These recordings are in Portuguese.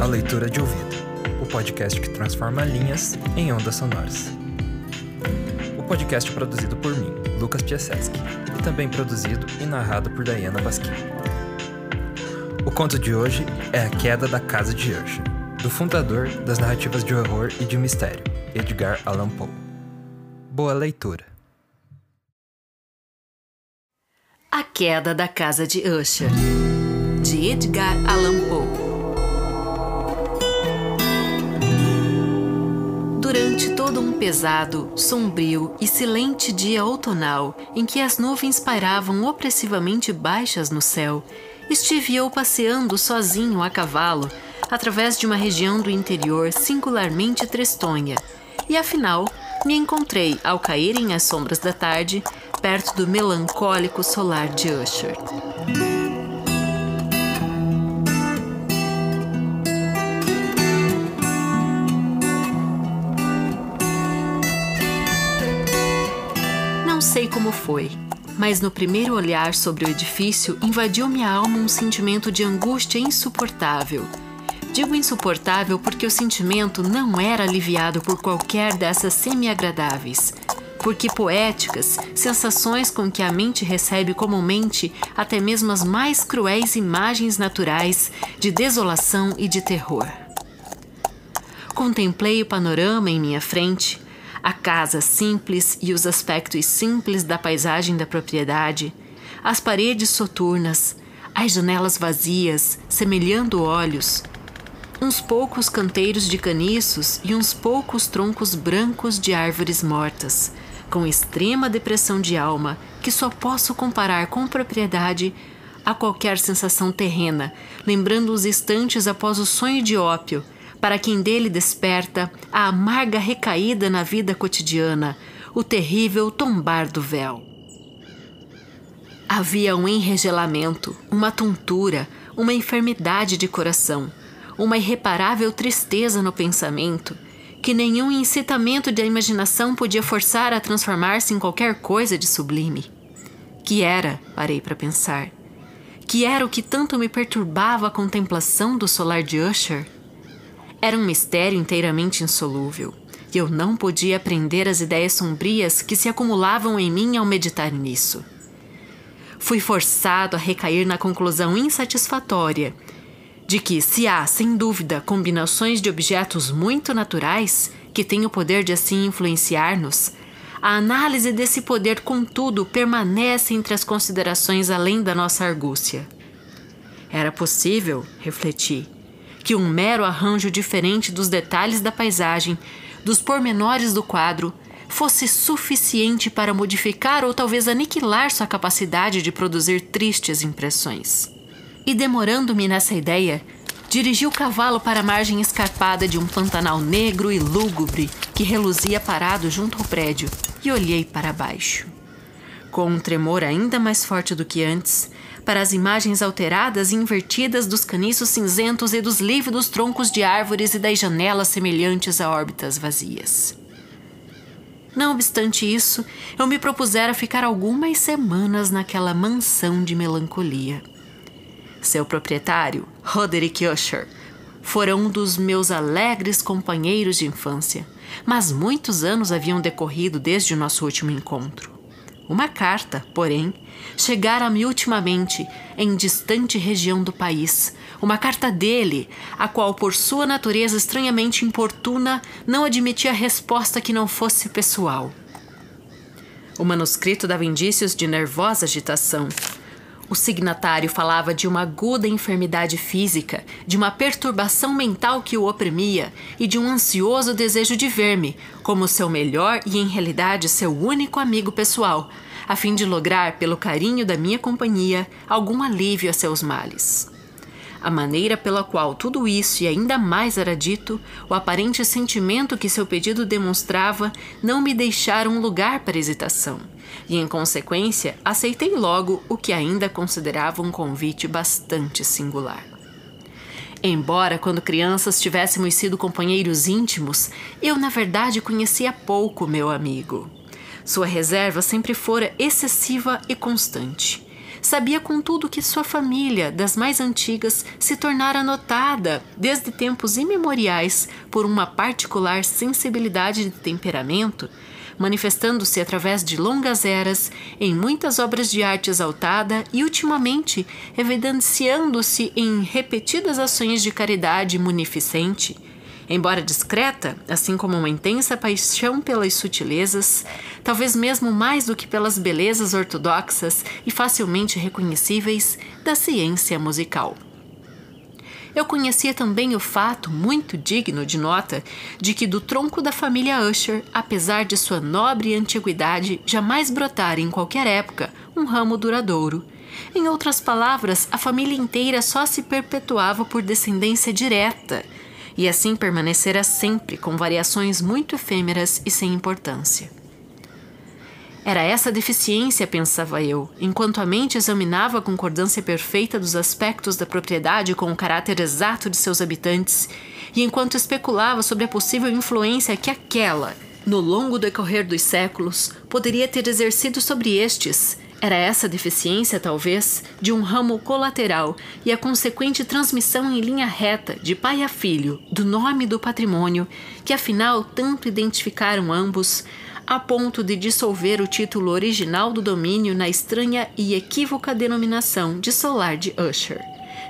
À Leitura de Ouvido, o podcast que transforma linhas em ondas sonoras. O podcast é produzido por mim, Lucas Piaseski, e também produzido e narrado por Diana Basquim. O conto de hoje é A Queda da Casa de Usher, do fundador das narrativas de horror e de mistério, Edgar Allan Poe. Boa leitura. A Queda da Casa de Usher, de Edgar Allan Poe. Durante todo um pesado, sombrio e silente dia outonal, em que as nuvens pairavam opressivamente baixas no céu, estive eu passeando sozinho a cavalo, através de uma região do interior singularmente tristonha, e afinal me encontrei, ao caírem as sombras da tarde, perto do melancólico solar de Usher. Como foi, mas no primeiro olhar sobre o edifício invadiu minha alma um sentimento de angústia insuportável. Digo insuportável porque o sentimento não era aliviado por qualquer dessas semi-agradáveis, porque poéticas, sensações com que a mente recebe comumente até mesmo as mais cruéis imagens naturais de desolação e de terror. Contemplei o panorama em minha frente, a casa simples e os aspectos simples da paisagem da propriedade, as paredes soturnas, as janelas vazias, semelhando olhos, uns poucos canteiros de caniços e uns poucos troncos brancos de árvores mortas, com extrema depressão de alma que só posso comparar com propriedade a qualquer sensação terrena, lembrando os instantes após o sonho de ópio, para quem dele desperta a amarga recaída na vida cotidiana, o terrível tombar do véu. Havia um enregelamento, uma tontura, uma enfermidade de coração, uma irreparável tristeza no pensamento, que nenhum incitamento da imaginação podia forçar a transformar-se em qualquer coisa de sublime. Que era, parei para pensar, que era o que tanto me perturbava a contemplação do solar de Usher? Era um mistério inteiramente insolúvel, e eu não podia aprender as ideias sombrias que se acumulavam em mim ao meditar nisso. Fui forçado a recair na conclusão insatisfatória de que, se há, sem dúvida, combinações de objetos muito naturais que têm o poder de assim influenciar-nos, a análise desse poder, contudo, permanece entre as considerações além da nossa argúcia. Era possível, refleti, que um mero arranjo diferente dos detalhes da paisagem, dos pormenores do quadro, fosse suficiente para modificar ou talvez aniquilar sua capacidade de produzir tristes impressões. E demorando-me nessa ideia, dirigi o cavalo para a margem escarpada de um pantanal negro e lúgubre que reluzia parado junto ao prédio e olhei para baixo. Com um tremor ainda mais forte do que antes, para as imagens alteradas e invertidas dos caniços cinzentos e dos lívidos troncos de árvores e das janelas semelhantes a órbitas vazias. Não obstante isso, eu me propusera ficar algumas semanas naquela mansão de melancolia. Seu proprietário, Roderick Usher, fora um dos meus alegres companheiros de infância, mas muitos anos haviam decorrido desde o nosso último encontro. Uma carta, porém, chegara-me ultimamente em distante região do país. Uma carta dele, a qual, por sua natureza estranhamente importuna, não admitia resposta que não fosse pessoal. O manuscrito dava indícios de nervosa agitação. O signatário falava de uma aguda enfermidade física, de uma perturbação mental que o oprimia e de um ansioso desejo de ver-me como seu melhor e, em realidade, seu único amigo pessoal, a fim de lograr, pelo carinho da minha companhia, algum alívio a seus males. A maneira pela qual tudo isso e ainda mais era dito, o aparente sentimento que seu pedido demonstrava, não me deixaram lugar para hesitação e, em consequência, aceitei logo o que ainda considerava um convite bastante singular. Embora quando crianças tivéssemos sido companheiros íntimos, eu na verdade conhecia pouco meu amigo. Sua reserva sempre fora excessiva e constante. Sabia, contudo, que sua família, das mais antigas, se tornara notada, desde tempos imemoriais, por uma particular sensibilidade de temperamento manifestando-se através de longas eras em muitas obras de arte exaltada e, ultimamente, evidenciando-se em repetidas ações de caridade munificente. Embora discreta, assim como uma intensa paixão pelas sutilezas, talvez mesmo mais do que pelas belezas ortodoxas e facilmente reconhecíveis da ciência musical. Eu conhecia também o fato, muito digno de nota, de que do tronco da família Usher, apesar de sua nobre antiguidade, jamais brotara em qualquer época um ramo duradouro. Em outras palavras, a família inteira só se perpetuava por descendência direta, e assim permanecera sempre com variações muito efêmeras e sem importância. Era essa deficiência, pensava eu, enquanto a mente examinava a concordância perfeita dos aspectos da propriedade com o caráter exato de seus habitantes, e enquanto especulava sobre a possível influência que aquela, no longo decorrer dos séculos, poderia ter exercido sobre estes. Era essa deficiência, talvez, de um ramo colateral e a consequente transmissão em linha reta, de pai a filho, do nome do patrimônio, que afinal tanto identificaram ambos, a ponto de dissolver o título original do domínio na estranha e equívoca denominação de solar de Usher,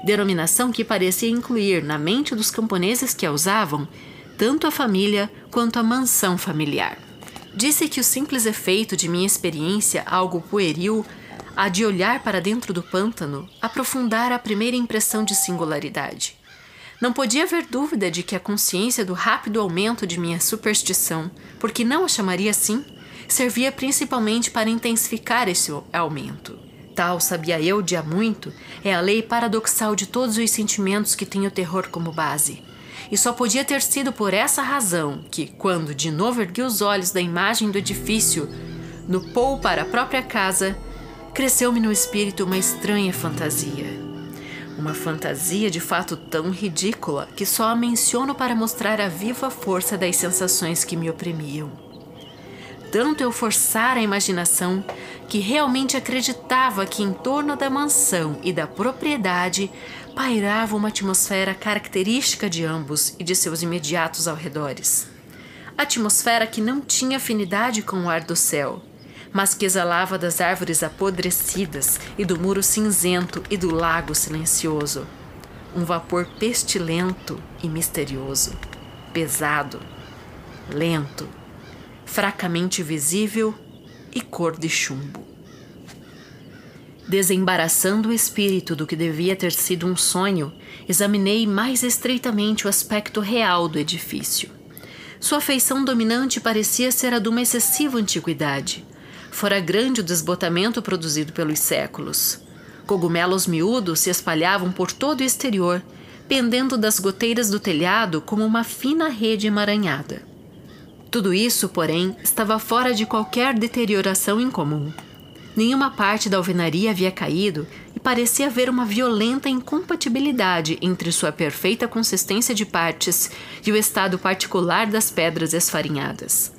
denominação que parecia incluir na mente dos camponeses que a usavam tanto a família quanto a mansão familiar. Disse que o simples efeito de minha experiência, algo pueril, a de olhar para dentro do pântano, aprofundara a primeira impressão de singularidade. Não podia haver dúvida de que a consciência do rápido aumento de minha superstição, porque não a chamaria assim, servia principalmente para intensificar esse aumento. Tal, sabia eu de há muito, é a lei paradoxal de todos os sentimentos que têm o terror como base. E só podia ter sido por essa razão que, quando de novo ergui os olhos da imagem do edifício, no pou para a própria casa, cresceu-me no espírito uma estranha fantasia. Uma fantasia de fato tão ridícula que só a menciono para mostrar a viva força das sensações que me oprimiam. Tanto eu forçara a imaginação que realmente acreditava que em torno da mansão e da propriedade pairava uma atmosfera característica de ambos e de seus imediatos alredores. Atmosfera que não tinha afinidade com o ar do céu, mas que exalava das árvores apodrecidas e do muro cinzento e do lago silencioso. Um vapor pestilento e misterioso, pesado, lento, fracamente visível e cor de chumbo. Desembaraçando o espírito do que devia ter sido um sonho, examinei mais estreitamente o aspecto real do edifício. Sua feição dominante parecia ser a de uma excessiva antiguidade, Fora grande o desbotamento produzido pelos séculos. Cogumelos miúdos se espalhavam por todo o exterior, pendendo das goteiras do telhado como uma fina rede emaranhada. Tudo isso, porém, estava fora de qualquer deterioração incomum. Nenhuma parte da alvenaria havia caído e parecia haver uma violenta incompatibilidade entre sua perfeita consistência de partes e o estado particular das pedras esfarinhadas.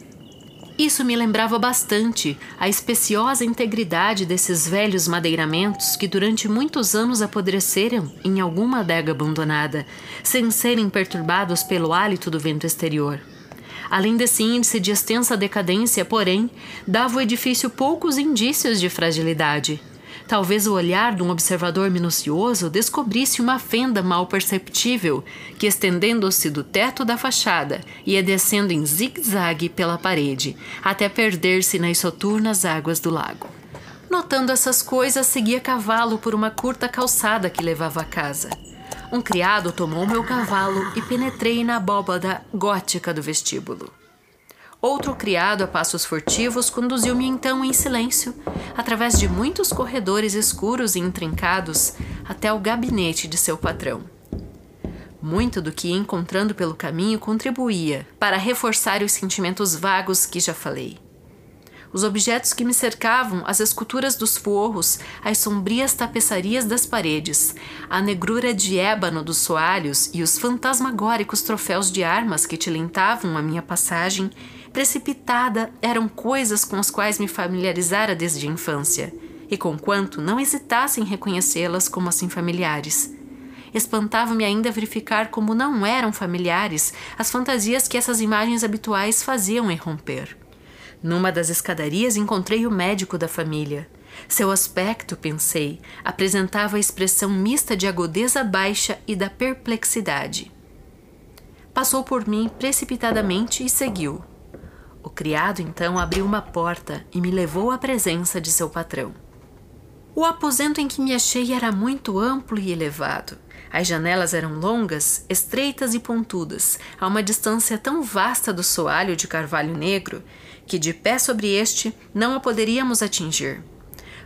Isso me lembrava bastante a especiosa integridade desses velhos madeiramentos que durante muitos anos apodreceram em alguma adega abandonada, sem serem perturbados pelo hálito do vento exterior. Além desse índice de extensa decadência, porém, dava o edifício poucos indícios de fragilidade. Talvez o olhar de um observador minucioso descobrisse uma fenda mal perceptível que, estendendo-se do teto da fachada, ia descendo em zigue-zague pela parede, até perder-se nas soturnas águas do lago. Notando essas coisas, segui a cavalo por uma curta calçada que levava à casa. Um criado tomou meu cavalo e penetrei na abóbada gótica do vestíbulo. Outro criado a passos furtivos conduziu-me então em silêncio, através de muitos corredores escuros e intrincados, até o gabinete de seu patrão. Muito do que ia encontrando pelo caminho contribuía para reforçar os sentimentos vagos que já falei. Os objetos que me cercavam, as esculturas dos forros, as sombrias tapeçarias das paredes, a negrura de ébano dos soalhos e os fantasmagóricos troféus de armas que tilintavam a minha passagem precipitada eram coisas com as quais me familiarizara desde a infância, e conquanto não hesitasse em reconhecê-las como assim familiares. Espantava-me ainda verificar como não eram familiares as fantasias que essas imagens habituais faziam irromper. Numa das escadarias encontrei o médico da família. Seu aspecto, pensei, apresentava a expressão mista de agudeza baixa e da perplexidade. Passou por mim precipitadamente e seguiu. O criado então abriu uma porta e me levou à presença de seu patrão. O aposento em que me achei era muito amplo e elevado. As janelas eram longas, estreitas e pontudas, a uma distância tão vasta do soalho de carvalho negro que, de pé sobre este, não a poderíamos atingir.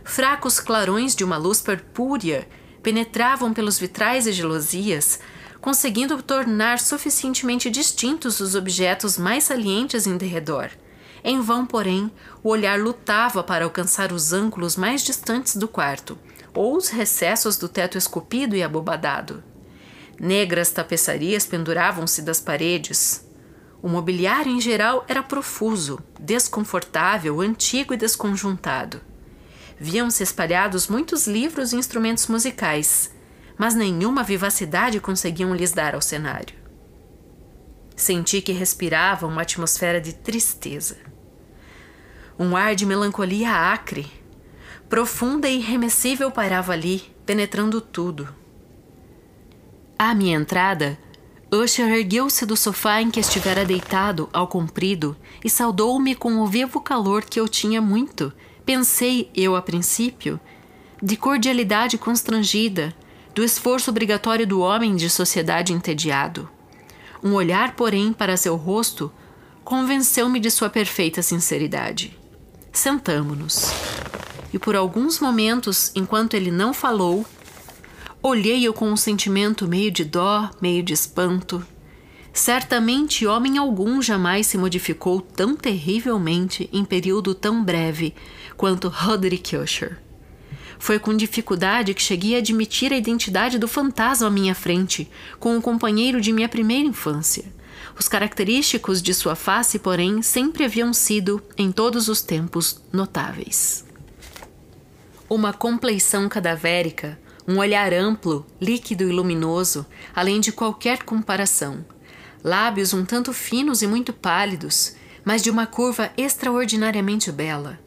Fracos clarões de uma luz purpúrea penetravam pelos vitrais e gelosias, conseguindo tornar suficientemente distintos os objetos mais salientes em derredor. Em vão, porém, o olhar lutava para alcançar os ângulos mais distantes do quarto, ou os recessos do teto esculpido e abobadado. Negras tapeçarias penduravam-se das paredes. O mobiliário em geral era profuso, desconfortável, antigo e desconjuntado. Viam-se espalhados muitos livros e instrumentos musicais, mas nenhuma vivacidade conseguiam lhes dar ao cenário. Senti que respirava uma atmosfera de tristeza. Um ar de melancolia acre, profunda e irremessível pairava ali, penetrando tudo. À minha entrada, Usher ergueu-se do sofá em que estivera deitado ao comprido e saudou-me com o vivo calor que eu tinha muito, pensei eu a princípio, de cordialidade constrangida, do esforço obrigatório do homem de sociedade entediado. Um olhar, porém, para seu rosto convenceu-me de sua perfeita sinceridade. Sentamo-nos. E por alguns momentos, enquanto ele não falou, olhei-o com um sentimento meio de dó, meio de espanto. Certamente homem algum jamais se modificou tão terrivelmente em período tão breve quanto Roderick Usher. Foi com dificuldade que cheguei a admitir a identidade do fantasma à minha frente, com o companheiro de minha primeira infância. Os característicos de sua face, porém, sempre haviam sido, em todos os tempos, notáveis. Uma compleição cadavérica, um olhar amplo, líquido e luminoso, além de qualquer comparação. Lábios um tanto finos e muito pálidos, mas de uma curva extraordinariamente bela.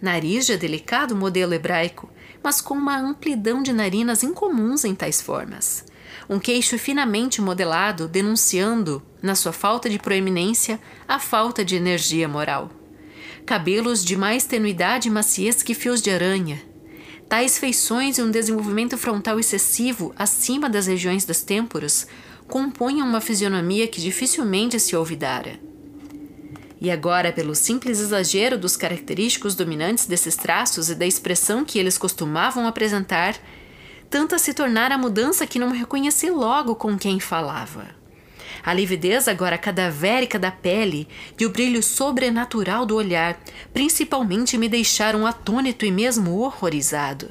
Nariz de delicado modelo hebraico, mas com uma amplidão de narinas incomuns em tais formas. Um queixo finamente modelado, denunciando, na sua falta de proeminência, a falta de energia moral. Cabelos de mais tenuidade e maciez que fios de aranha. Tais feições e um desenvolvimento frontal excessivo acima das regiões das têmporas compunham uma fisionomia que dificilmente se olvidara. E agora, pelo simples exagero dos característicos dominantes desses traços e da expressão que eles costumavam apresentar, tanta se tornara a mudança que não reconheci logo com quem falava. A lividez agora cadavérica da pele e o brilho sobrenatural do olhar, principalmente, me deixaram atônito e mesmo horrorizado.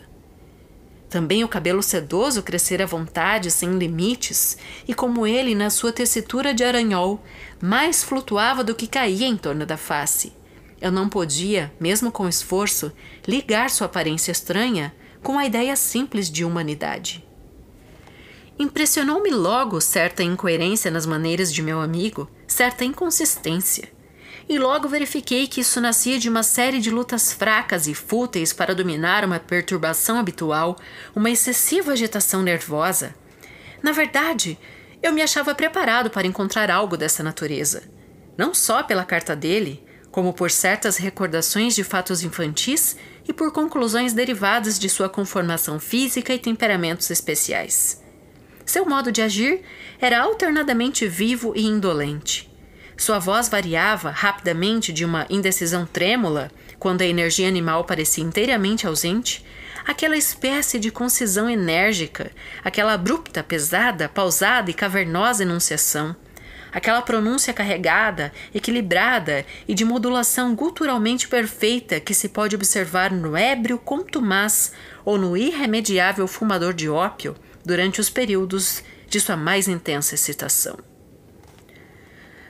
Também o cabelo sedoso crescera à vontade, sem limites, e como ele, na sua tessitura de aranhol, mais flutuava do que caía em torno da face. Eu não podia, mesmo com esforço, ligar sua aparência estranha com a ideia simples de humanidade. Impressionou-me logo certa incoerência nas maneiras de meu amigo, certa inconsistência. e logo verifiquei que isso nascia de uma série de lutas fracas e fúteis para dominar uma perturbação habitual, uma excessiva agitação nervosa. Na verdade, eu me achava preparado para encontrar algo dessa natureza, não só pela carta dele, como por certas recordações de fatos infantis e por conclusões derivadas de sua conformação física e temperamentos especiais. Seu modo de agir era alternadamente vivo e indolente. Sua voz variava rapidamente de uma indecisão trêmula, quando a energia animal parecia inteiramente ausente, aquela espécie de concisão enérgica, aquela abrupta, pesada, pausada e cavernosa enunciação, aquela pronúncia carregada, equilibrada e de modulação guturalmente perfeita que se pode observar no ébrio contumaz ou no irremediável fumador de ópio durante os períodos de sua mais intensa excitação.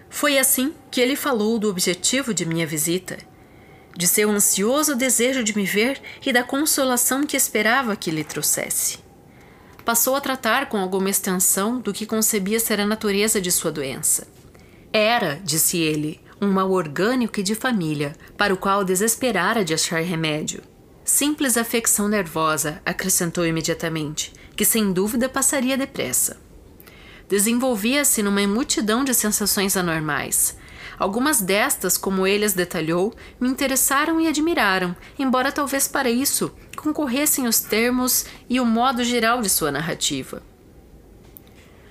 Foi assim que ele falou do objetivo de minha visita, de seu ansioso desejo de me ver e da consolação que esperava que lhe trouxesse. Passou a tratar com alguma extensão do que concebia ser a natureza de sua doença. Era, disse ele, um mal orgânico e de família, para o qual desesperara de achar remédio. Simples afecção nervosa, acrescentou imediatamente, que sem dúvida passaria depressa desenvolvia-se numa multidão de sensações anormais. Algumas destas, como ele as detalhou, me interessaram e admiraram, embora talvez para isso concorressem os termos e o modo geral de sua narrativa.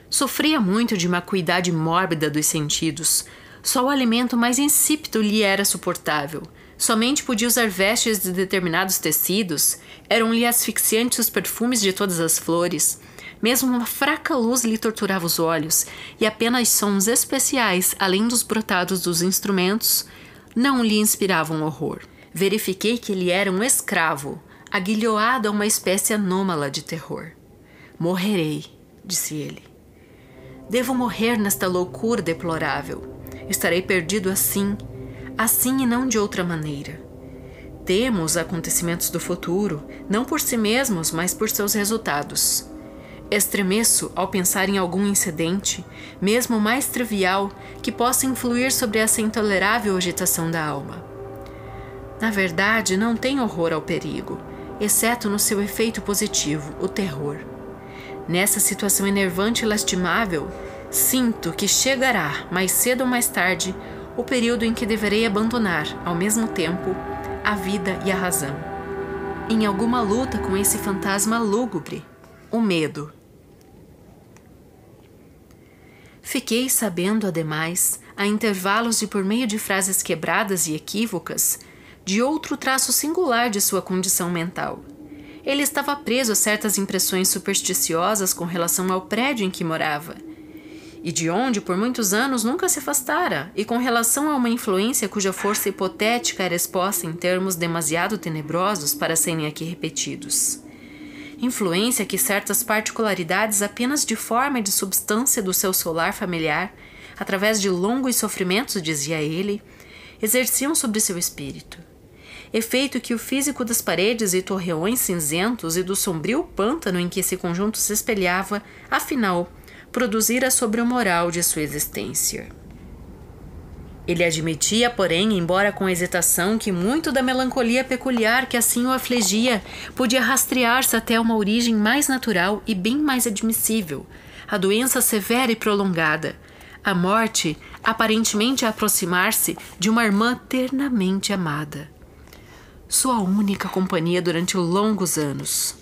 Sofria muito de uma acuidade mórbida dos sentidos. Só o alimento mais insípido lhe era suportável. Somente podia usar vestes de determinados tecidos, eram-lhe asfixiantes os perfumes de todas as flores, mesmo uma fraca luz lhe torturava os olhos, e apenas sons especiais, além dos brotados dos instrumentos, não lhe inspiravam horror. Verifiquei que ele era um escravo, aguilhoado a uma espécie anômala de terror. Morrerei, disse ele. Devo morrer nesta loucura deplorável. Estarei perdido assim, assim e não de outra maneira. Temo os acontecimentos do futuro, não por si mesmos, mas por seus resultados. Estremeço ao pensar em algum incidente, mesmo mais trivial, que possa influir sobre essa intolerável agitação da alma. Na verdade, não tenho horror ao perigo, exceto no seu efeito positivo, o terror. Nessa situação enervante e lastimável, sinto que chegará, mais cedo ou mais tarde, o período em que deverei abandonar, ao mesmo tempo, a vida e a razão. Em alguma luta com esse fantasma lúgubre, o medo. Fiquei sabendo, ademais, a intervalos e por meio de frases quebradas e equívocas, de outro traço singular de sua condição mental. Ele estava preso a certas impressões supersticiosas com relação ao prédio em que morava, e de onde por muitos anos nunca se afastara, e com relação a uma influência cuja força hipotética era exposta em termos demasiado tenebrosos para serem aqui repetidos influência que certas particularidades apenas de forma e de substância do seu solar familiar, através de longos sofrimentos, dizia ele, exerciam sobre seu espírito. Efeito que o físico das paredes e torreões cinzentos e do sombrio pântano em que esse conjunto se espelhava, afinal, produzira sobre o moral de sua existência. Ele admitia, porém, embora com hesitação, que muito da melancolia peculiar que assim o afligia podia rastrear-se até uma origem mais natural e bem mais admissível, a doença severa e prolongada, a morte aparentemente a aproximar-se de uma irmã ternamente amada. Sua única companhia durante longos anos.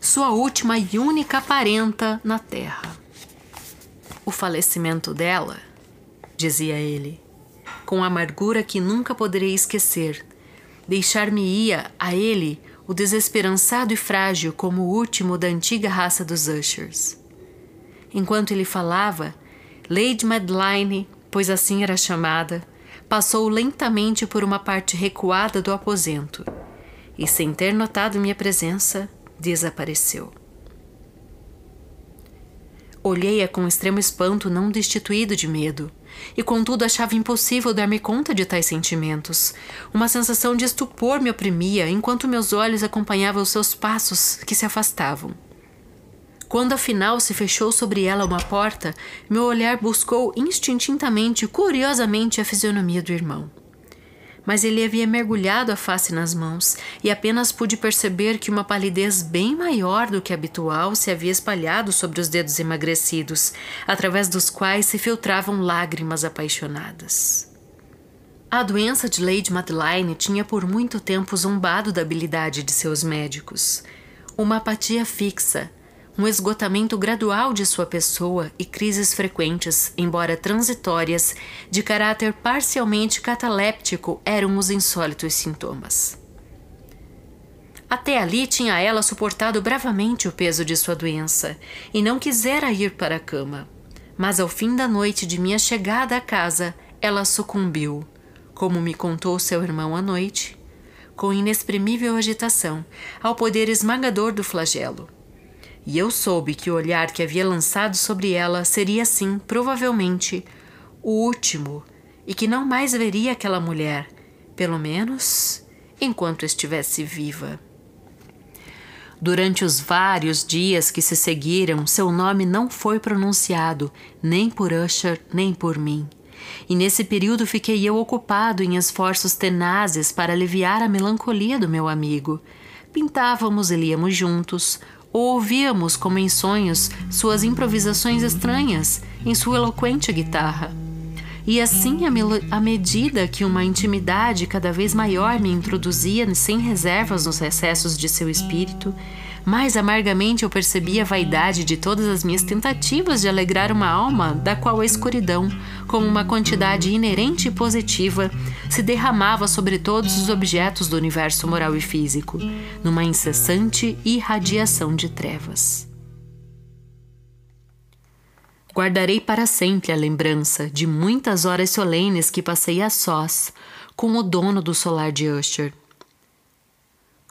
Sua última e única parenta na terra. O falecimento dela, dizia ele, com amargura que nunca poderei esquecer. Deixar-me-ia a ele o desesperançado e frágil como o último da antiga raça dos Ushers. Enquanto ele falava, Lady Madeline, pois assim era chamada, passou lentamente por uma parte recuada do aposento e, sem ter notado minha presença, desapareceu. Olhei-a com extremo espanto, não destituído de medo, e contudo achava impossível dar-me conta de tais sentimentos. Uma sensação de estupor me oprimia enquanto meus olhos acompanhavam os seus passos que se afastavam. Quando afinal se fechou sobre ela uma porta, meu olhar buscou instintivamente, curiosamente, a fisionomia do irmão. Mas ele havia mergulhado a face nas mãos e apenas pude perceber que uma palidez bem maior do que habitual se havia espalhado sobre os dedos emagrecidos, através dos quais se filtravam lágrimas apaixonadas. A doença de Lady Madeline tinha por muito tempo zombado da habilidade de seus médicos. Uma apatia fixa, um esgotamento gradual de sua pessoa e crises frequentes, embora transitórias, de caráter parcialmente cataléptico eram os insólitos sintomas. Até ali tinha ela suportado bravamente o peso de sua doença e não quisera ir para a cama. Mas ao fim da noite de minha chegada à casa, ela sucumbiu, como me contou seu irmão à noite, com inexprimível agitação, ao poder esmagador do flagelo e eu soube que o olhar que havia lançado sobre ela seria, sim, provavelmente, o último, e que não mais veria aquela mulher, pelo menos enquanto estivesse viva. Durante os vários dias que se seguiram, seu nome não foi pronunciado, nem por Usher, nem por mim. E nesse período fiquei eu ocupado em esforços tenazes para aliviar a melancolia do meu amigo. Pintávamos e líamos juntos, ou ouvíamos, como em sonhos, suas improvisações estranhas em sua eloquente guitarra. E assim, à medida que uma intimidade cada vez maior me introduzia sem reservas nos recessos de seu espírito, mais amargamente eu percebi a vaidade de todas as minhas tentativas de alegrar uma alma da qual a escuridão, como uma quantidade inerente e positiva, se derramava sobre todos os objetos do universo moral e físico, numa incessante irradiação de trevas. Guardarei para sempre a lembrança de muitas horas solenes que passei a sós com o dono do solar de Usher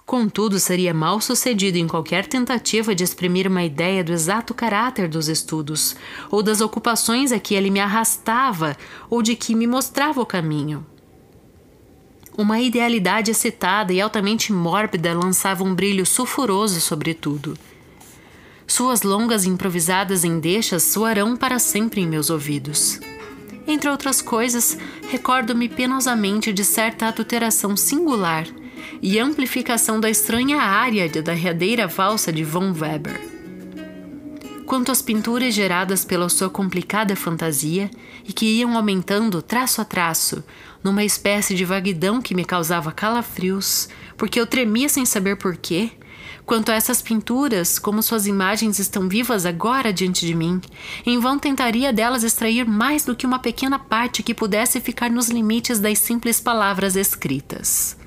Contudo, seria mal sucedido em qualquer tentativa de exprimir uma ideia do exato caráter dos estudos, ou das ocupações a que ele me arrastava, ou de que me mostrava o caminho. Uma idealidade excitada e altamente mórbida lançava um brilho sulfuroso sobre tudo. Suas longas e improvisadas endechas soarão para sempre em meus ouvidos. Entre outras coisas, recordo-me penosamente de certa adulteração singular e amplificação da estranha área da derradeira valsa de von Weber. Quanto às pinturas geradas pela sua complicada fantasia e que iam aumentando traço a traço, numa espécie de vaguidão que me causava calafrios, porque eu tremia sem saber porquê, Quanto a essas pinturas, como suas imagens estão vivas agora diante de mim, em vão tentaria delas extrair mais do que uma pequena parte que pudesse ficar nos limites das simples palavras escritas.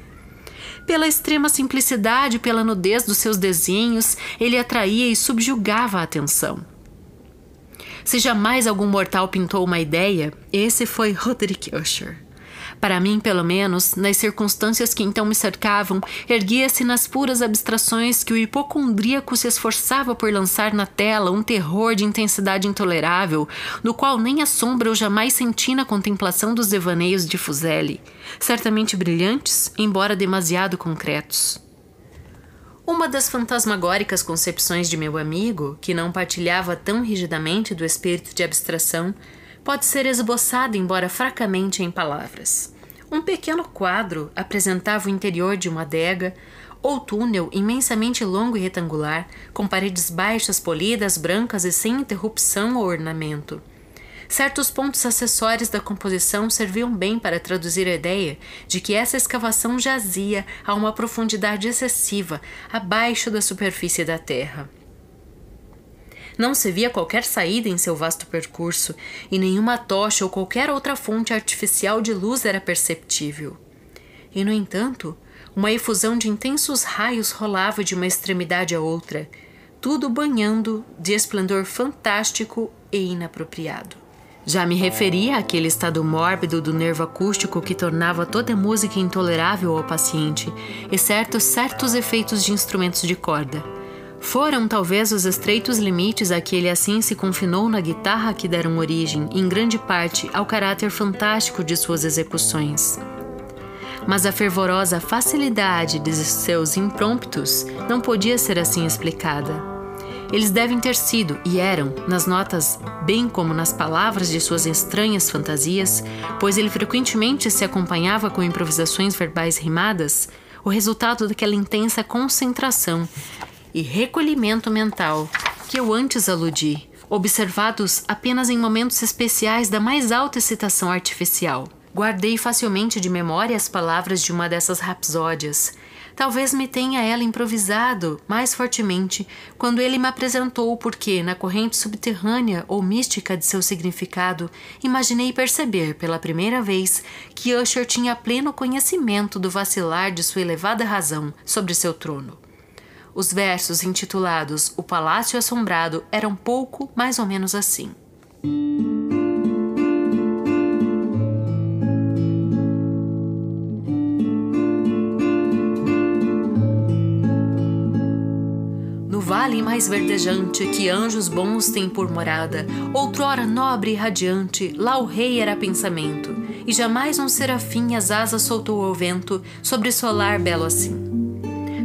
Pela extrema simplicidade, pela nudez dos seus desenhos, ele atraía e subjugava a atenção. Se jamais algum mortal pintou uma ideia, esse foi Roderick Usher. Para mim, pelo menos, nas circunstâncias que então me cercavam, erguia-se nas puras abstrações que o hipocondríaco se esforçava por lançar na tela um terror de intensidade intolerável, no qual nem a sombra eu jamais senti na contemplação dos devaneios de Fuseli, certamente brilhantes, embora demasiado concretos. Uma das fantasmagóricas concepções de meu amigo, que não partilhava tão rigidamente do espírito de abstração, pode ser esboçado, embora fracamente, em palavras. Um pequeno quadro apresentava o interior de uma adega ou túnel imensamente longo e retangular, com paredes baixas, polidas, brancas e sem interrupção ou ornamento. Certos pontos acessórios da composição serviam bem para traduzir a ideia de que essa escavação jazia a uma profundidade excessiva, abaixo da superfície da terra. Não se via qualquer saída em seu vasto percurso, e nenhuma tocha ou qualquer outra fonte artificial de luz era perceptível. E, no entanto, uma efusão de intensos raios rolava de uma extremidade a outra, tudo banhando de esplendor fantástico e inapropriado. Já me referia àquele estado mórbido do nervo acústico que tornava toda música intolerável ao paciente, exceto certos efeitos de instrumentos de corda. Foram talvez os estreitos limites a que ele assim se confinou na guitarra que deram origem, em grande parte, ao caráter fantástico de suas execuções. Mas a fervorosa facilidade de seus impromptus não podia ser assim explicada. Eles devem ter sido e eram, nas notas bem como nas palavras de suas estranhas fantasias, pois ele frequentemente se acompanhava com improvisações verbais rimadas, o resultado daquela intensa concentração e recolhimento mental que eu antes aludi, observados apenas em momentos especiais da mais alta excitação artificial. Guardei facilmente de memória as palavras de uma dessas rapsódias, Talvez me tenha ela improvisado mais fortemente quando ele me apresentou, porque, na corrente subterrânea ou mística de seu significado, imaginei perceber pela primeira vez que Usher tinha pleno conhecimento do vacilar de sua elevada razão sobre seu trono. Os versos intitulados O Palácio Assombrado eram pouco mais ou menos assim. vale mais verdejante que anjos bons têm por morada, outrora nobre e radiante, lá o rei era pensamento, e jamais um serafim as asas soltou ao vento sobre solar belo assim.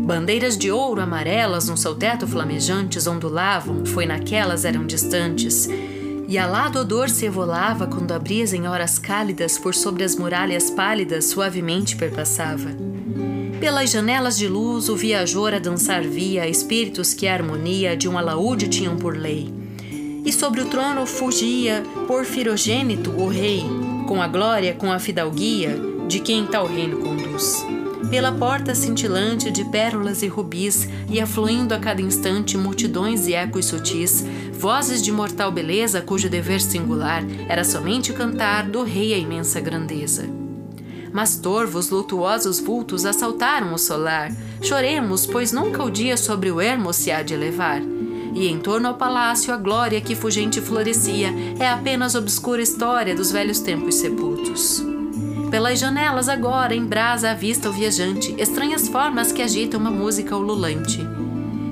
Bandeiras de ouro amarelas no seu teto flamejantes ondulavam, foi naquelas eram distantes, e alado odor se evolava quando a brisa em horas cálidas por sobre as muralhas pálidas suavemente perpassava. Pelas janelas de luz, o viajor a dançar via espíritos que a harmonia de um alaúde tinham por lei. E sobre o trono fugia, porfirogênito, o rei, com a glória, com a fidalguia de quem tal reino conduz. Pela porta cintilante de pérolas e rubis, e afluindo a cada instante multidões e ecos sutis, vozes de mortal beleza cujo dever singular era somente cantar do rei a imensa grandeza mas torvos, lutuosos vultos assaltaram o solar. Choremos, pois nunca o dia sobre o ermo se há de elevar. E em torno ao palácio a glória que fugente florescia é apenas obscura história dos velhos tempos sepultos. Pelas janelas agora em brasa a vista o viajante, estranhas formas que agitam uma música ululante.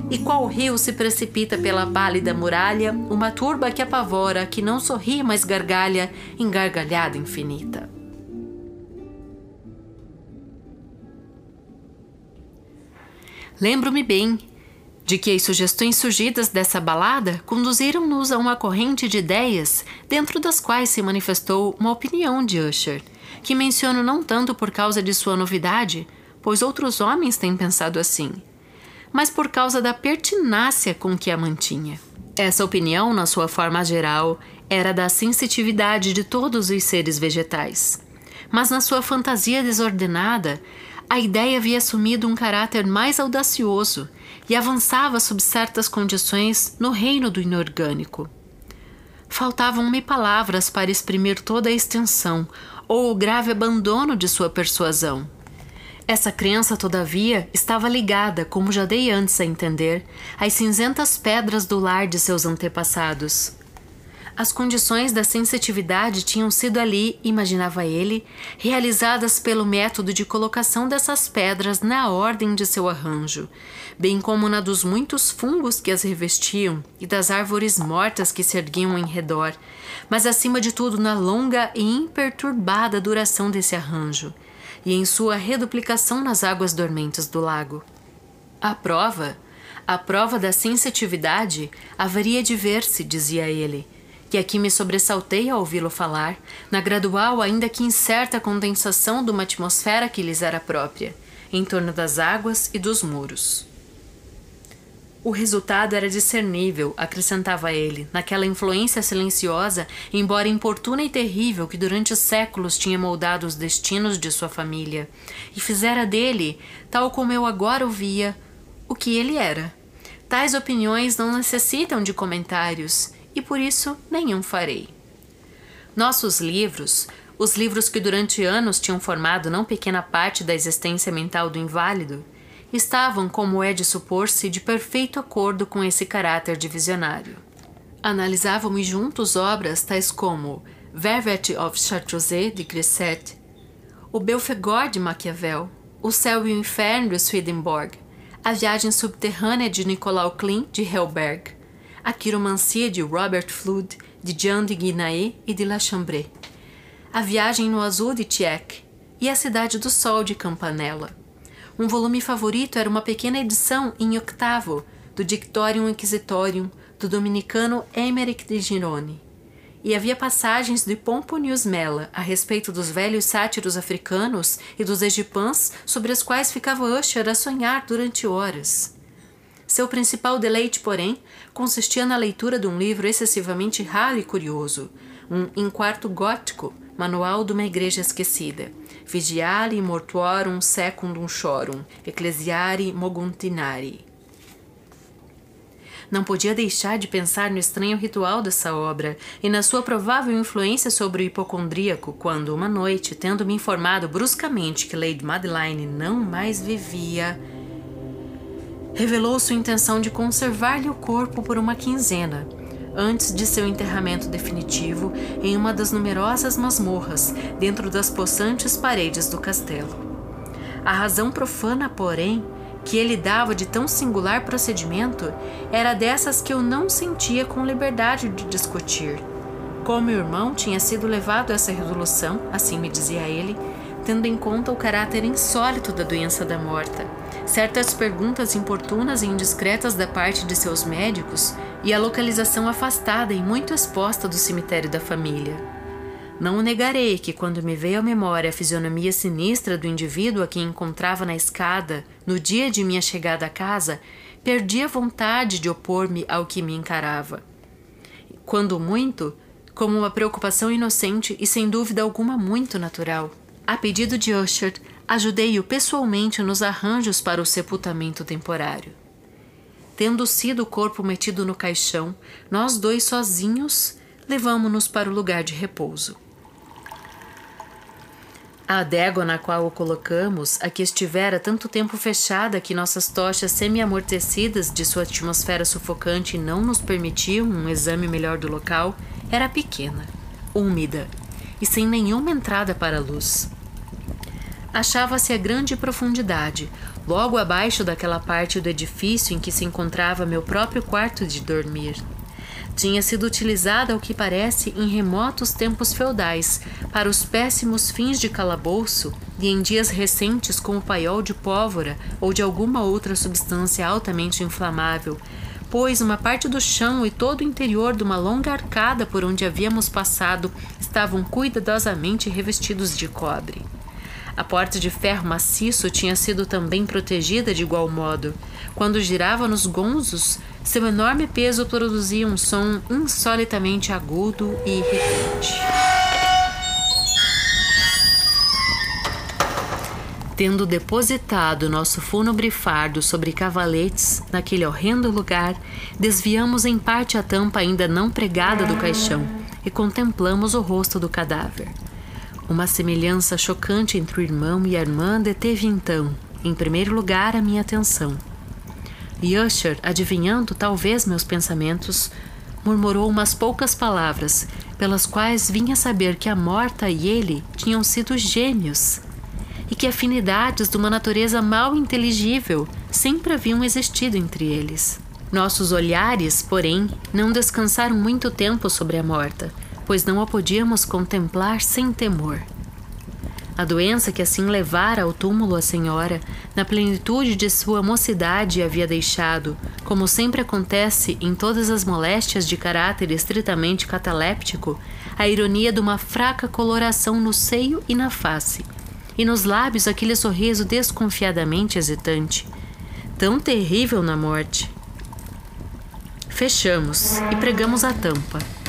E qual rio se precipita pela pálida muralha, uma turba que apavora, que não sorri, mas gargalha, em gargalhada infinita. Lembro-me bem de que as sugestões surgidas dessa balada conduziram-nos a uma corrente de ideias dentro das quais se manifestou uma opinião de Usher, que menciono não tanto por causa de sua novidade, pois outros homens têm pensado assim, mas por causa da pertinácia com que a mantinha. Essa opinião, na sua forma geral, era da sensitividade de todos os seres vegetais. Mas na sua fantasia desordenada, a ideia havia assumido um caráter mais audacioso e avançava sob certas condições no reino do inorgânico. Faltavam-me palavras para exprimir toda a extensão ou o grave abandono de sua persuasão. Essa crença, todavia, estava ligada, como já dei antes a entender, às cinzentas pedras do lar de seus antepassados. As condições da sensitividade tinham sido ali, imaginava ele, realizadas pelo método de colocação dessas pedras na ordem de seu arranjo, bem como na dos muitos fungos que as revestiam e das árvores mortas que se erguiam em redor, mas acima de tudo na longa e imperturbada duração desse arranjo e em sua reduplicação nas águas dormentes do lago. A prova, a prova da sensitividade, haveria de ver-se, dizia ele, que aqui me sobressaltei ao ouvi-lo falar, na gradual, ainda que incerta condensação de uma atmosfera que lhes era própria, em torno das águas e dos muros. O resultado era discernível, acrescentava ele, naquela influência silenciosa, embora importuna e terrível, que durante séculos tinha moldado os destinos de sua família, e fizera dele, tal como eu agora o via, o que ele era. Tais opiniões não necessitam de comentários, e por isso nenhum farei. Nossos livros, os livros que durante anos tinham formado não pequena parte da existência mental do inválido, estavam, como é de supor-se, de perfeito acordo com esse caráter divisionário. Analisávamos juntos obras tais como Vervet of Chartreuse de Grisset, O Belfegor de Maquiavel, O Céu e o Inferno de Swedenborg, A Viagem Subterrânea de Nicolau Klein de Helberg, a quiromancia de Robert Flood, de Jean de Guinaé e de La Chambre, A Viagem no Azul de Tieck e A Cidade do Sol de Campanella. Um volume favorito era uma pequena edição em octavo, do Dictorium Inquisitorium do dominicano Emeric de Girone. E havia passagens de Pomponius Mela a respeito dos velhos sátiros africanos e dos egipãs sobre as quais ficava Usher a sonhar durante horas. Seu principal deleite, porém, consistia na leitura de um livro excessivamente raro e curioso, um em quarto gótico, manual de uma igreja esquecida, Vigiari mortuorum secundum chorum, ecclesiari moguntinari. Não podia deixar de pensar no estranho ritual dessa obra e na sua provável influência sobre o hipocondríaco quando, uma noite, tendo me informado bruscamente que Lady Madeline não mais vivia, revelou sua intenção de conservar-lhe o corpo por uma quinzena, antes de seu enterramento definitivo em uma das numerosas masmorras dentro das possantes paredes do castelo. A razão profana, porém, que ele dava de tão singular procedimento era dessas que eu não sentia com liberdade de discutir. Como meu irmão tinha sido levado a essa resolução, assim me dizia ele, tendo em conta o caráter insólito da doença da morta, certas perguntas importunas e indiscretas da parte de seus médicos e a localização afastada e muito exposta do cemitério da família. Não negarei que, quando me veio à memória a fisionomia sinistra do indivíduo a quem encontrava na escada no dia de minha chegada à casa, perdi a vontade de opor-me ao que me encarava. Quando muito, como uma preocupação inocente e sem dúvida alguma muito natural. A pedido de Usher, ajudei-o pessoalmente nos arranjos para o sepultamento temporário. Tendo sido o corpo metido no caixão, nós dois sozinhos levamo-nos para o lugar de repouso. A adégua na qual o colocamos, a que estivera tanto tempo fechada que nossas tochas semi-amortecidas de sua atmosfera sufocante não nos permitiam um exame melhor do local, era pequena, úmida e sem nenhuma entrada para a luz. Achava-se a grande profundidade, logo abaixo daquela parte do edifício em que se encontrava meu próprio quarto de dormir tinha sido utilizada, ao que parece, em remotos tempos feudais, para os péssimos fins de calabouço e em dias recentes como paiol de pólvora ou de alguma outra substância altamente inflamável, pois uma parte do chão e todo o interior de uma longa arcada por onde havíamos passado estavam cuidadosamente revestidos de cobre. A porta de ferro maciço tinha sido também protegida de igual modo. Quando girava nos gonzos, seu enorme peso produzia um som insolitamente agudo e irritante. Tendo depositado nosso fúnebre fardo sobre cavaletes naquele horrendo lugar, desviamos em parte a tampa ainda não pregada do caixão e contemplamos o rosto do cadáver. Uma semelhança chocante entre o irmão e a irmã deteve então, em primeiro lugar, a minha atenção. E Usher, adivinhando talvez meus pensamentos, murmurou umas poucas palavras, pelas quais vinha saber que a morta e ele tinham sido gêmeos, e que afinidades de uma natureza mal inteligível sempre haviam existido entre eles. Nossos olhares, porém, não descansaram muito tempo sobre a morta, pois não a podíamos contemplar sem temor. A doença que assim levara ao túmulo a senhora, na plenitude de sua mocidade, havia deixado, como sempre acontece em todas as moléstias de caráter estritamente cataléptico, a ironia de uma fraca coloração no seio e na face, e nos lábios aquele sorriso desconfiadamente hesitante, tão terrível na morte. Fechamos e pregamos a tampa.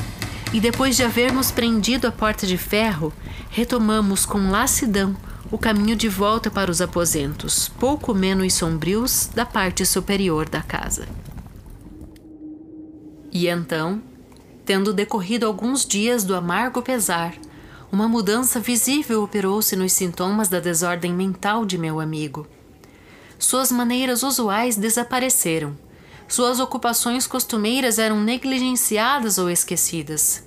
E depois de havermos prendido a porta de ferro, retomamos com lassidão o caminho de volta para os aposentos, pouco menos sombrios da parte superior da casa. E então, tendo decorrido alguns dias do amargo pesar, uma mudança visível operou-se nos sintomas da desordem mental de meu amigo. Suas maneiras usuais desapareceram. Suas ocupações costumeiras eram negligenciadas ou esquecidas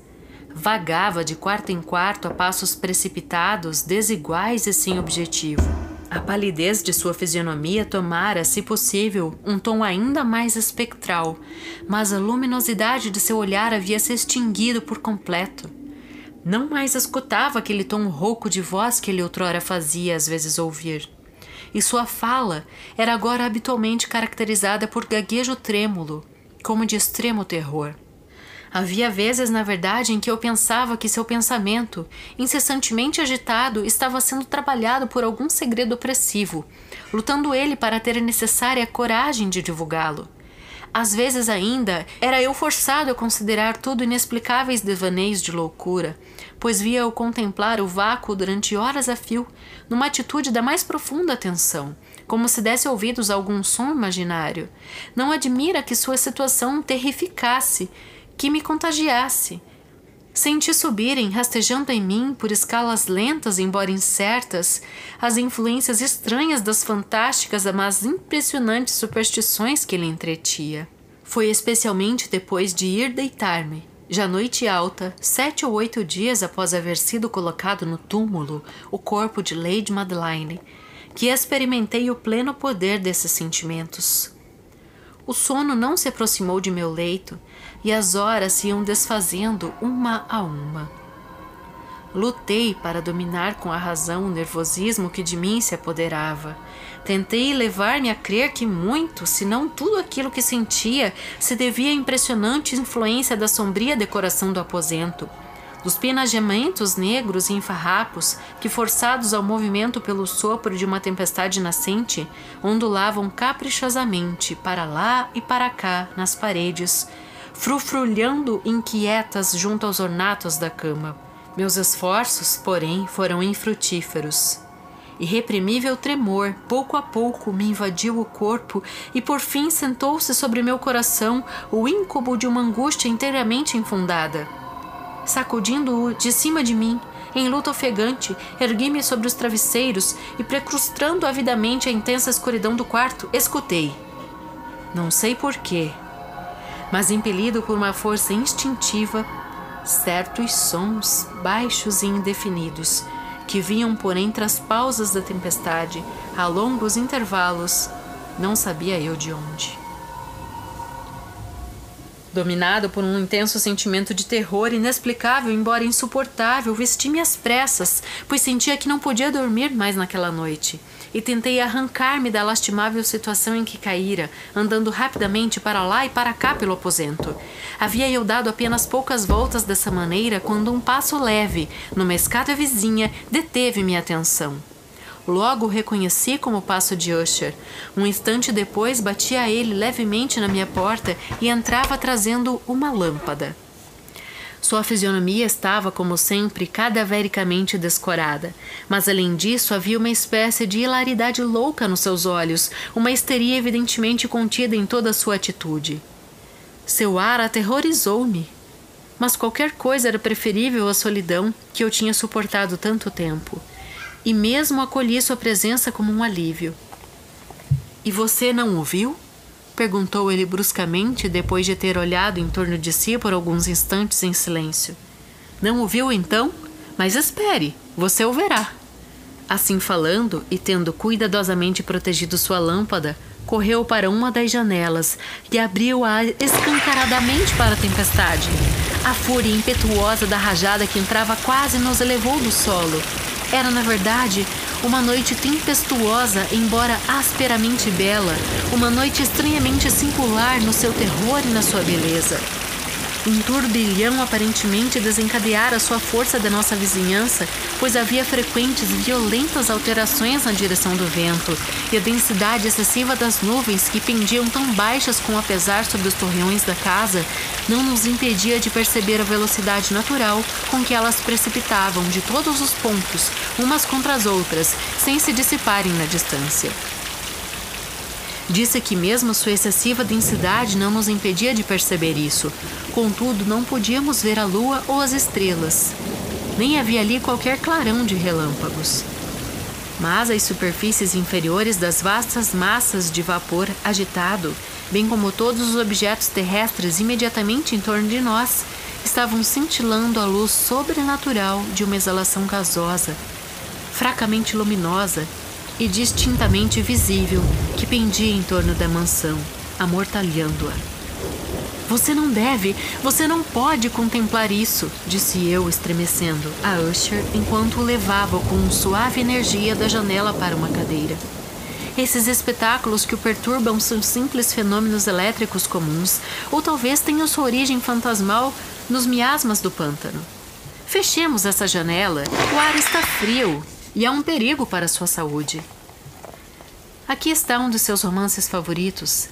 vagava de quarto em quarto a passos precipitados, desiguais e sem objetivo. A palidez de sua fisionomia tomara, se possível, um tom ainda mais espectral, mas a luminosidade de seu olhar havia se extinguido por completo. Não mais escutava aquele tom rouco de voz que ele outrora fazia às vezes ouvir. E sua fala era agora habitualmente caracterizada por gaguejo trêmulo, como de extremo terror. Havia vezes, na verdade, em que eu pensava que seu pensamento, incessantemente agitado, estava sendo trabalhado por algum segredo opressivo, lutando ele para ter a necessária coragem de divulgá-lo. Às vezes ainda era eu forçado a considerar tudo inexplicáveis devaneios de loucura, pois via-o contemplar o vácuo durante horas a fio, numa atitude da mais profunda atenção, como se desse ouvidos a algum som imaginário. Não admira que sua situação terrificasse, que me contagiasse. Senti subirem, rastejando em mim, por escalas lentas, embora incertas, as influências estranhas das fantásticas, mas impressionantes superstições que ele entretia. Foi especialmente depois de ir deitar-me, já noite alta, sete ou oito dias após haver sido colocado no túmulo o corpo de Lady Madeline, que experimentei o pleno poder desses sentimentos. O sono não se aproximou de meu leito e as horas se iam desfazendo uma a uma. Lutei para dominar com a razão o nervosismo que de mim se apoderava. Tentei levar-me a crer que muito, se não tudo aquilo que sentia, se devia à impressionante influência da sombria decoração do aposento dos penajamentos negros e em farrapos que, forçados ao movimento pelo sopro de uma tempestade nascente, ondulavam caprichosamente para lá e para cá nas paredes, frufrulhando inquietas junto aos ornatos da cama. Meus esforços, porém, foram infrutíferos. Irreprimível tremor, pouco a pouco, me invadiu o corpo e por fim sentou-se sobre meu coração o íncubo de uma angústia inteiramente infundada sacudindo-o de cima de mim. Em luta ofegante, ergui-me sobre os travesseiros e, precrustando avidamente a intensa escuridão do quarto, escutei. Não sei porquê, mas impelido por uma força instintiva, certos sons baixos e indefinidos, que vinham por entre as pausas da tempestade, a longos intervalos, não sabia eu de onde. Dominado por um intenso sentimento de terror inexplicável, embora insuportável, vesti-me às pressas, pois sentia que não podia dormir mais naquela noite. E tentei arrancar-me da lastimável situação em que caíra, andando rapidamente para lá e para cá pelo aposento. Havia eu dado apenas poucas voltas dessa maneira quando um passo leve, numa escada vizinha, deteve minha atenção. Logo o reconheci como passo de Usher. Um instante depois batia ele levemente na minha porta e entrava trazendo uma lâmpada. Sua fisionomia estava, como sempre, cadavericamente descorada, mas além disso havia uma espécie de hilaridade louca nos seus olhos, uma histeria evidentemente contida em toda a sua atitude. Seu ar aterrorizou-me, mas qualquer coisa era preferível à solidão que eu tinha suportado tanto tempo e mesmo acolhi sua presença como um alívio. E você não o viu? Perguntou ele bruscamente depois de ter olhado em torno de si por alguns instantes em silêncio. Não o viu então? Mas espere, você o verá. Assim falando e tendo cuidadosamente protegido sua lâmpada, correu para uma das janelas e abriu-a escancaradamente para a tempestade. A fúria impetuosa da rajada que entrava quase nos elevou do solo era, na verdade, uma noite tempestuosa, embora asperamente bela, uma noite estranhamente singular no seu terror e na sua beleza. Um turbilhão aparentemente desencadeara sua força da nossa vizinhança, pois havia frequentes e violentas alterações na direção do vento, e a densidade excessiva das nuvens que pendiam tão baixas com a pesar sobre os torreões da casa não nos impedia de perceber a velocidade natural com que elas precipitavam de todos os pontos, umas contra as outras, sem se dissiparem na distância. Disse que mesmo sua excessiva densidade não nos impedia de perceber isso. Contudo, não podíamos ver a lua ou as estrelas. Nem havia ali qualquer clarão de relâmpagos. Mas as superfícies inferiores das vastas massas de vapor agitado, bem como todos os objetos terrestres imediatamente em torno de nós, estavam cintilando a luz sobrenatural de uma exalação gasosa, fracamente luminosa e distintamente visível que pendia em torno da mansão, amortalhando-a. Você não deve, você não pode contemplar isso, disse eu, estremecendo, a Usher enquanto o levava com suave energia da janela para uma cadeira. Esses espetáculos que o perturbam são simples fenômenos elétricos comuns, ou talvez tenham sua origem fantasmal nos miasmas do pântano. Fechemos essa janela, o ar está frio e há um perigo para sua saúde. Aqui está um dos seus romances favoritos.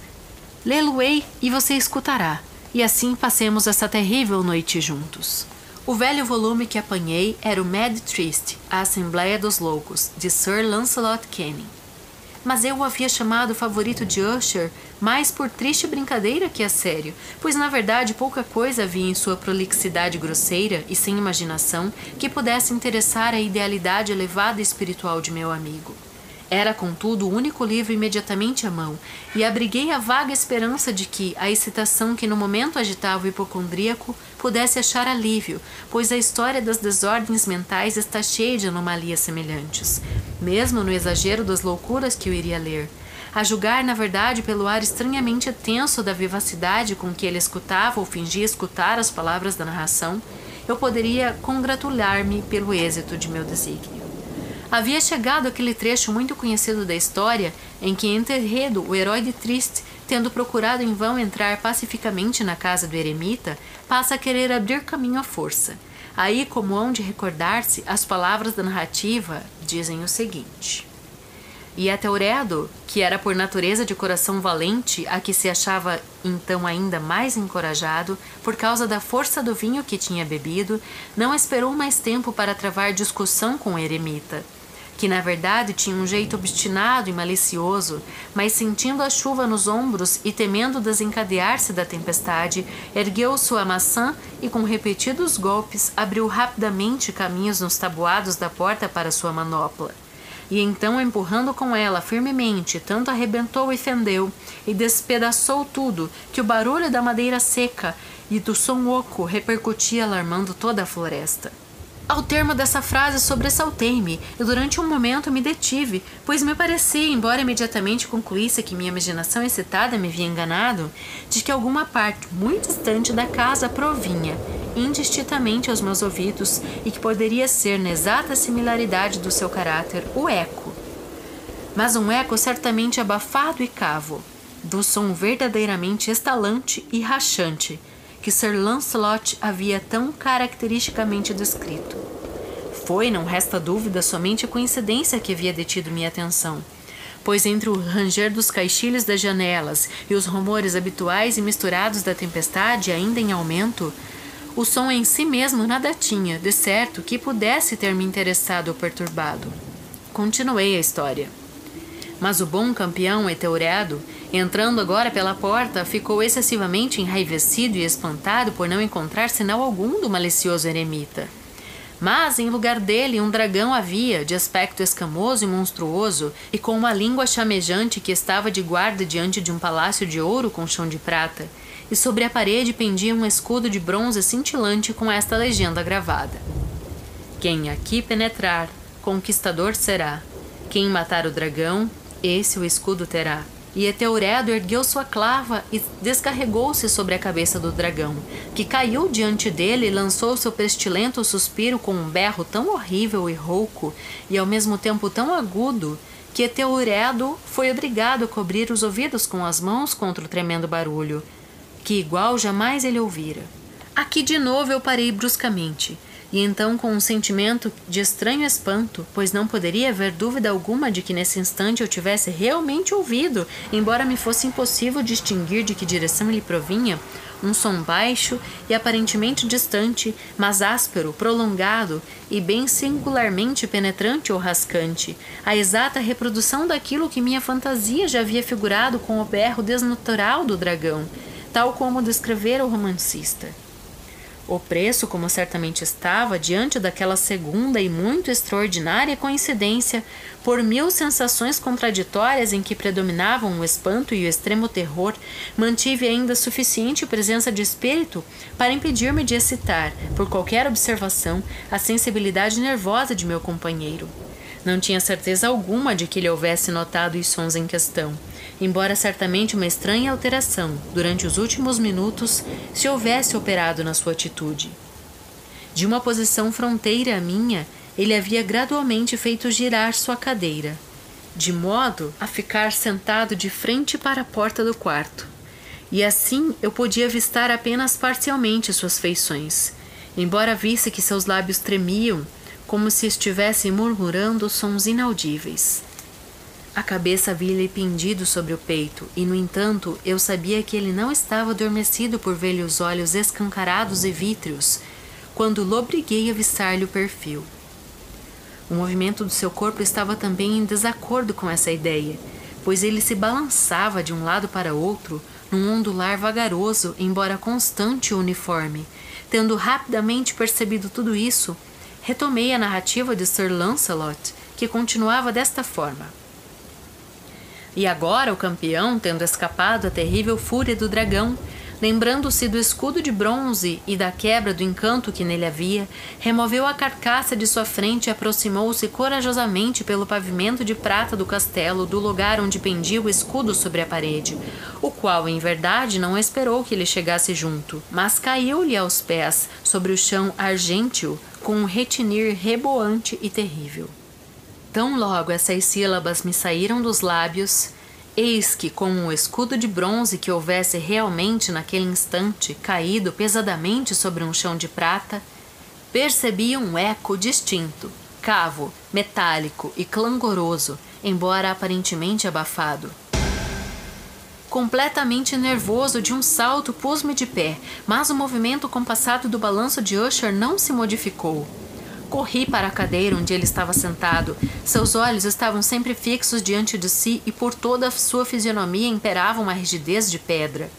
Lê-lo-ei e você escutará, e assim passemos essa terrível noite juntos. O velho volume que apanhei era o Mad Trist, a Assembleia dos Loucos, de Sir Lancelot Canning mas eu o havia chamado favorito de Usher mais por triste brincadeira que a sério, pois na verdade pouca coisa havia em sua prolixidade grosseira e sem imaginação que pudesse interessar a idealidade elevada e espiritual de meu amigo. Era, contudo, o único livro imediatamente à mão, e abriguei a vaga esperança de que a excitação que no momento agitava o hipocondríaco pudesse achar alívio, pois a história das desordens mentais está cheia de anomalias semelhantes, mesmo no exagero das loucuras que eu iria ler. A julgar, na verdade, pelo ar estranhamente tenso da vivacidade com que ele escutava ou fingia escutar as palavras da narração, eu poderia congratular-me pelo êxito de meu desígnio. Havia chegado aquele trecho muito conhecido da história em que Enterredo, o herói de Triste, tendo procurado em vão entrar pacificamente na casa do eremita, passa a querer abrir caminho à força. Aí, como hão de recordar-se, as palavras da narrativa dizem o seguinte. E a Teuredo, que era por natureza de coração valente, a que se achava então ainda mais encorajado, por causa da força do vinho que tinha bebido, não esperou mais tempo para travar discussão com o eremita que na verdade tinha um jeito obstinado e malicioso, mas sentindo a chuva nos ombros e temendo desencadear-se da tempestade, ergueu sua maçã e com repetidos golpes abriu rapidamente caminhos nos tabuados da porta para sua manopla. E então, empurrando com ela firmemente, tanto arrebentou e fendeu, e despedaçou tudo, que o barulho da madeira seca e do som oco repercutia alarmando toda a floresta. Ao termo dessa frase, sobressaltei-me e durante um momento me detive, pois me parecia, embora imediatamente concluísse que minha imaginação excitada me havia enganado, de que alguma parte muito distante da casa provinha, indistintamente aos meus ouvidos, e que poderia ser, na exata similaridade do seu caráter, o eco. Mas um eco certamente abafado e cavo, do som verdadeiramente estalante e rachante que Sir Lancelot havia tão caracteristicamente descrito. Foi, não resta dúvida, somente a coincidência que havia detido minha atenção, pois entre o ranger dos caixilhos das janelas e os rumores habituais e misturados da tempestade ainda em aumento, o som em si mesmo nada tinha, de certo, que pudesse ter me interessado ou perturbado. Continuei a história. Mas o bom campeão eteureado Entrando agora pela porta, ficou excessivamente enraivecido e espantado por não encontrar sinal algum do malicioso eremita. Mas em lugar dele um dragão havia, de aspecto escamoso e monstruoso, e com uma língua chamejante que estava de guarda diante de um palácio de ouro com chão de prata, e sobre a parede pendia um escudo de bronze cintilante com esta legenda gravada: Quem aqui penetrar, conquistador será. Quem matar o dragão, esse o escudo terá. E Eteuredo ergueu sua clava e descarregou-se sobre a cabeça do dragão, que caiu diante dele e lançou seu pestilento suspiro com um berro tão horrível e rouco, e ao mesmo tempo tão agudo, que Eteuredo foi obrigado a cobrir os ouvidos com as mãos contra o tremendo barulho, que igual jamais ele ouvira. Aqui de novo eu parei bruscamente e então com um sentimento de estranho espanto, pois não poderia haver dúvida alguma de que nesse instante eu tivesse realmente ouvido, embora me fosse impossível distinguir de que direção ele provinha, um som baixo e aparentemente distante, mas áspero, prolongado e bem singularmente penetrante ou rascante, a exata reprodução daquilo que minha fantasia já havia figurado com o berro desnatural do dragão, tal como descrevera o romancista. O preço, como certamente estava, diante daquela segunda e muito extraordinária coincidência, por mil sensações contraditórias em que predominavam o espanto e o extremo terror, mantive ainda suficiente presença de espírito para impedir-me de excitar, por qualquer observação, a sensibilidade nervosa de meu companheiro. Não tinha certeza alguma de que ele houvesse notado os sons em questão embora certamente uma estranha alteração, durante os últimos minutos, se houvesse operado na sua atitude. De uma posição fronteira à minha, ele havia gradualmente feito girar sua cadeira. de modo a ficar sentado de frente para a porta do quarto. E assim eu podia avistar apenas parcialmente suas feições, embora visse que seus lábios tremiam, como se estivessem murmurando sons inaudíveis. A cabeça havia-lhe pendido sobre o peito, e, no entanto, eu sabia que ele não estava adormecido por ver-lhe os olhos escancarados e vítreos, quando lobriguei avistar-lhe o perfil. O movimento do seu corpo estava também em desacordo com essa ideia, pois ele se balançava de um lado para outro num ondular vagaroso, embora constante e uniforme. Tendo rapidamente percebido tudo isso, retomei a narrativa de Sir Lancelot, que continuava desta forma. E agora o campeão, tendo escapado à terrível fúria do dragão, Lembrando-se do escudo de bronze e da quebra do encanto que nele havia, removeu a carcaça de sua frente e aproximou-se corajosamente pelo pavimento de prata do castelo do lugar onde pendia o escudo sobre a parede, o qual, em verdade, não esperou que ele chegasse junto, mas caiu-lhe aos pés, sobre o chão argênteo, com um retinir reboante e terrível. Tão logo essas sílabas me saíram dos lábios, Eis que, com um escudo de bronze que houvesse realmente naquele instante caído pesadamente sobre um chão de prata, percebi um eco distinto, cavo, metálico e clangoroso, embora aparentemente abafado. Completamente nervoso de um salto, pus-me de pé, mas o movimento compassado do balanço de Usher não se modificou. Corri para a cadeira onde ele estava sentado. Seus olhos estavam sempre fixos diante de si e por toda a sua fisionomia imperava uma rigidez de pedra.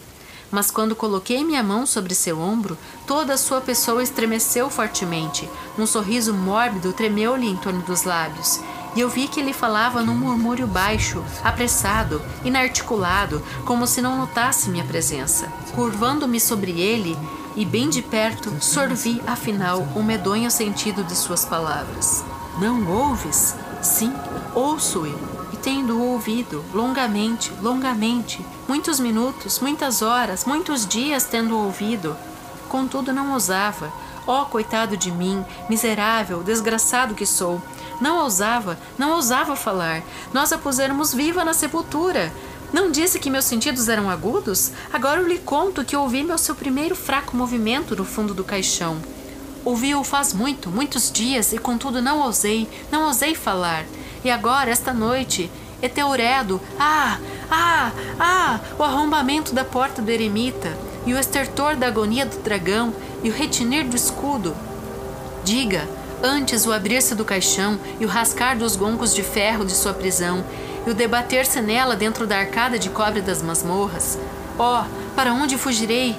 Mas quando coloquei minha mão sobre seu ombro, toda a sua pessoa estremeceu fortemente. Um sorriso mórbido tremeu-lhe em torno dos lábios. E eu vi que ele falava num murmúrio baixo, apressado, inarticulado, como se não notasse minha presença. Curvando-me sobre ele, e bem de perto sorvi afinal o medonho sentido de suas palavras. Não ouves? Sim, ouço-o. E tendo ouvido longamente, longamente, muitos minutos, muitas horas, muitos dias tendo ouvido, contudo não ousava. Ó oh, coitado de mim, miserável, desgraçado que sou, não ousava, não ousava falar. Nós a puséramos viva na sepultura. Não disse que meus sentidos eram agudos? Agora eu lhe conto que ouvi meu seu primeiro fraco movimento no fundo do caixão. Ouvi-o faz muito, muitos dias, e contudo não ousei, não ousei falar. E agora, esta noite, Eteuredo, ah, ah, ah, o arrombamento da porta do eremita, e o estertor da agonia do dragão, e o retinir do escudo. Diga, antes o abrir-se do caixão e o rascar dos goncos de ferro de sua prisão, e o debater-se nela dentro da arcada de cobre das masmorras. Oh, para onde fugirei?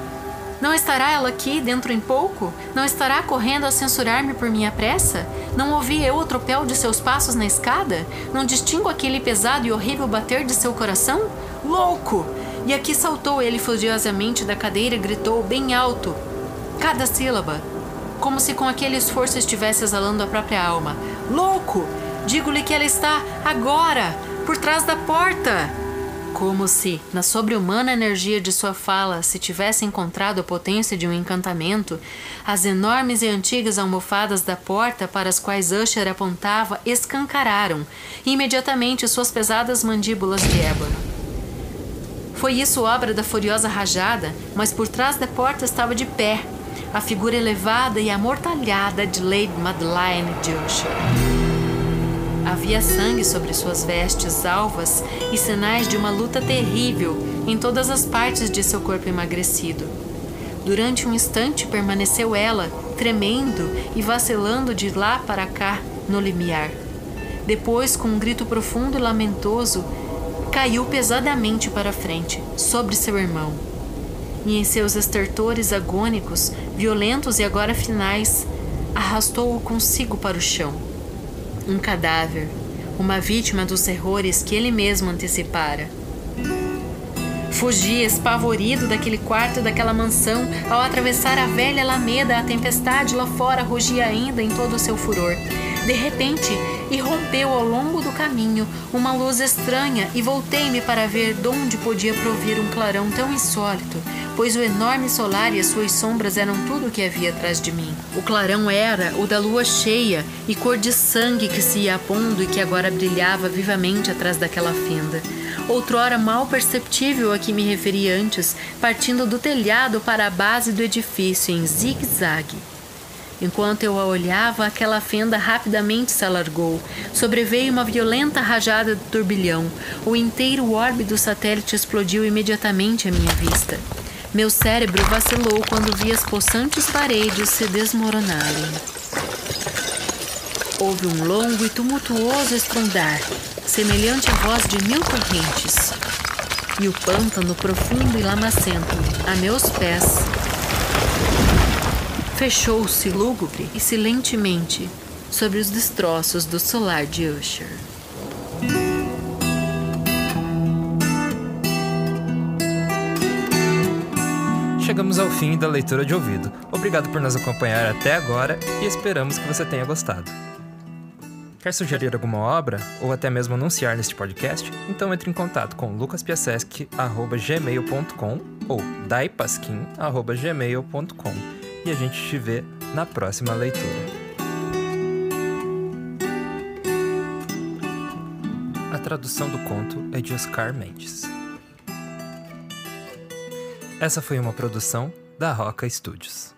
Não estará ela aqui dentro em pouco? Não estará correndo a censurar-me por minha pressa? Não ouvi eu o tropel de seus passos na escada? Não distingo aquele pesado e horrível bater de seu coração? Louco! E aqui saltou ele furiosamente da cadeira e gritou bem alto, cada sílaba, como se com aquele esforço estivesse exalando a própria alma: Louco! Digo-lhe que ela está agora! Por trás da porta. Como se, na sobre-humana energia de sua fala, se tivesse encontrado a potência de um encantamento, as enormes e antigas almofadas da porta para as quais Usher apontava escancararam, imediatamente suas pesadas mandíbulas de ébano. Foi isso obra da furiosa rajada, mas por trás da porta estava de pé, a figura elevada e amortalhada de Lady Madeleine de Usher. Havia sangue sobre suas vestes alvas e sinais de uma luta terrível em todas as partes de seu corpo emagrecido. Durante um instante permaneceu ela, tremendo e vacilando de lá para cá no limiar. Depois, com um grito profundo e lamentoso, caiu pesadamente para frente, sobre seu irmão. E em seus estertores agônicos, violentos e agora finais, arrastou-o consigo para o chão um cadáver, uma vítima dos terrores que ele mesmo antecipara. Fugi espavorido daquele quarto daquela mansão. Ao atravessar a velha alameda, a tempestade lá fora rugia ainda em todo o seu furor. De repente, irrompeu ao longo do caminho uma luz estranha e voltei-me para ver de onde podia provir um clarão tão insólito, pois o enorme solar e as suas sombras eram tudo o que havia atrás de mim. O clarão era o da lua cheia e cor de sangue que se ia pondo e que agora brilhava vivamente atrás daquela fenda. Outrora mal perceptível a que me referi antes, partindo do telhado para a base do edifício em zigue-zague. Enquanto eu a olhava, aquela fenda rapidamente se alargou. Sobreveio uma violenta rajada de turbilhão. O inteiro orbe do satélite explodiu imediatamente à minha vista. Meu cérebro vacilou quando vi as possantes paredes se desmoronarem. Houve um longo e tumultuoso estrondar, semelhante à voz de mil correntes. E o pântano profundo e lamacento, a meus pés, fechou-se lúgubre e silentemente sobre os destroços do solar de Usher. Chegamos ao fim da leitura de ouvido. Obrigado por nos acompanhar até agora e esperamos que você tenha gostado. Quer sugerir alguma obra ou até mesmo anunciar neste podcast? Então entre em contato com lucaspiasesc@gmail.com ou daipasquim@gmail.com e a gente te vê na próxima leitura. A tradução do conto é de Oscar Mendes. Essa foi uma produção da Roca Studios.